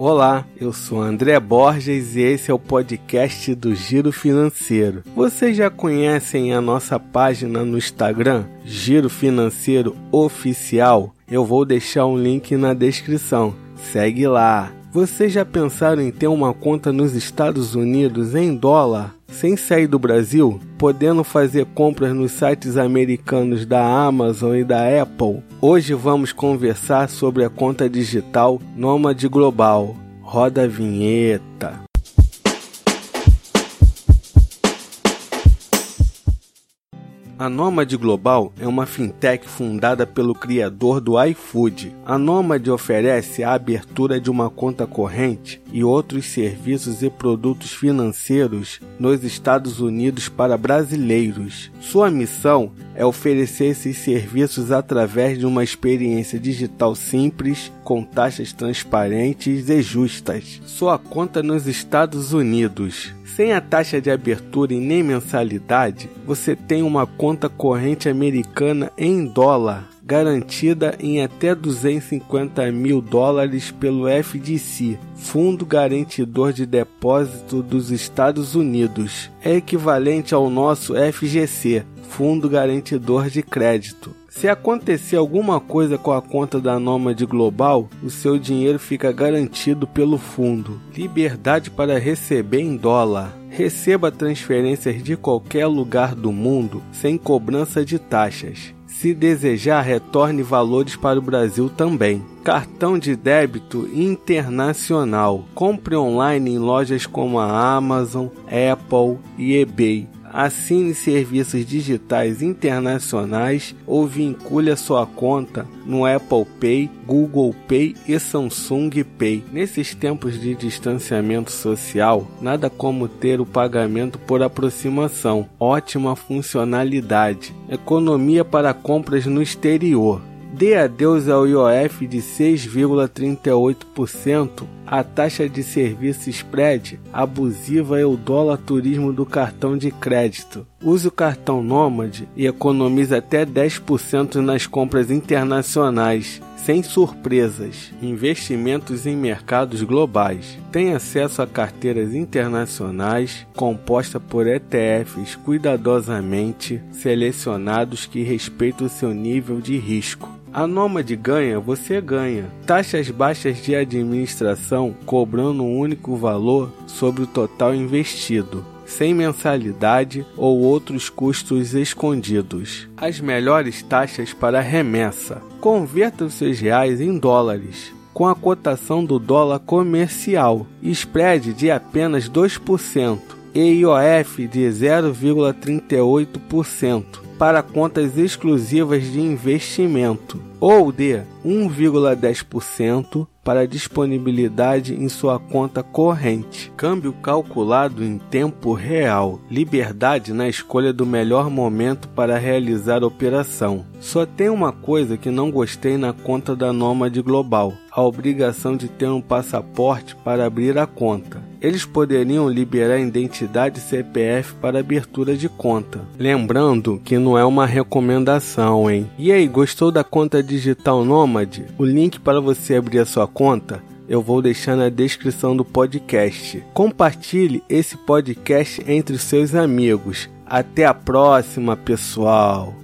Olá, eu sou André Borges e esse é o podcast do Giro Financeiro. Vocês já conhecem a nossa página no Instagram, Giro Financeiro Oficial? Eu vou deixar um link na descrição. Segue lá. Vocês já pensaram em ter uma conta nos Estados Unidos em dólar, sem sair do Brasil, podendo fazer compras nos sites americanos da Amazon e da Apple? Hoje vamos conversar sobre a conta digital Nômade Global. Roda a vinheta. A Nomad Global é uma fintech fundada pelo criador do iFood. A Nomad oferece a abertura de uma conta corrente e outros serviços e produtos financeiros nos Estados Unidos para brasileiros. Sua missão é oferecer esses serviços através de uma experiência digital simples, com taxas transparentes e justas. Sua conta nos Estados Unidos sem a taxa de abertura e nem mensalidade, você tem uma conta corrente americana em dólar, garantida em até 250 mil dólares pelo FDC, Fundo Garantidor de Depósito dos Estados Unidos. É equivalente ao nosso FGC, Fundo Garantidor de Crédito. Se acontecer alguma coisa com a conta da Nômade Global, o seu dinheiro fica garantido pelo fundo. Liberdade para receber em dólar. Receba transferências de qualquer lugar do mundo sem cobrança de taxas. Se desejar, retorne valores para o Brasil também. Cartão de débito internacional. Compre online em lojas como a Amazon, Apple e eBay assine serviços digitais internacionais ou vincule a sua conta no Apple Pay, Google Pay e Samsung Pay. Nesses tempos de distanciamento social, nada como ter o pagamento por aproximação. Ótima funcionalidade. Economia para compras no exterior. Dê adeus ao IOF de 6,38%, a taxa de serviço spread abusiva é o dólar turismo do cartão de crédito. Use o cartão Nômade e economize até 10% nas compras internacionais sem surpresas, investimentos em mercados globais. Tem acesso a carteiras internacionais composta por ETFs cuidadosamente selecionados que respeitam seu nível de risco. A Nômade ganha, você ganha. Taxas baixas de administração cobrando um único valor sobre o total investido sem mensalidade ou outros custos escondidos. As melhores taxas para remessa. Converta os seus reais em dólares com a cotação do dólar comercial, spread de apenas 2% e IOF de 0,38% para contas exclusivas de investimento ou de 1,10% para disponibilidade em sua conta corrente. Câmbio calculado em tempo real. Liberdade na escolha do melhor momento para realizar a operação. Só tem uma coisa que não gostei na conta da Nômade Global: a obrigação de ter um passaporte para abrir a conta. Eles poderiam liberar identidade CPF para abertura de conta. Lembrando que não é uma recomendação, hein? E aí, gostou da conta digital Nômade? O link para você abrir a sua conta eu vou deixar na descrição do podcast. Compartilhe esse podcast entre seus amigos. Até a próxima, pessoal!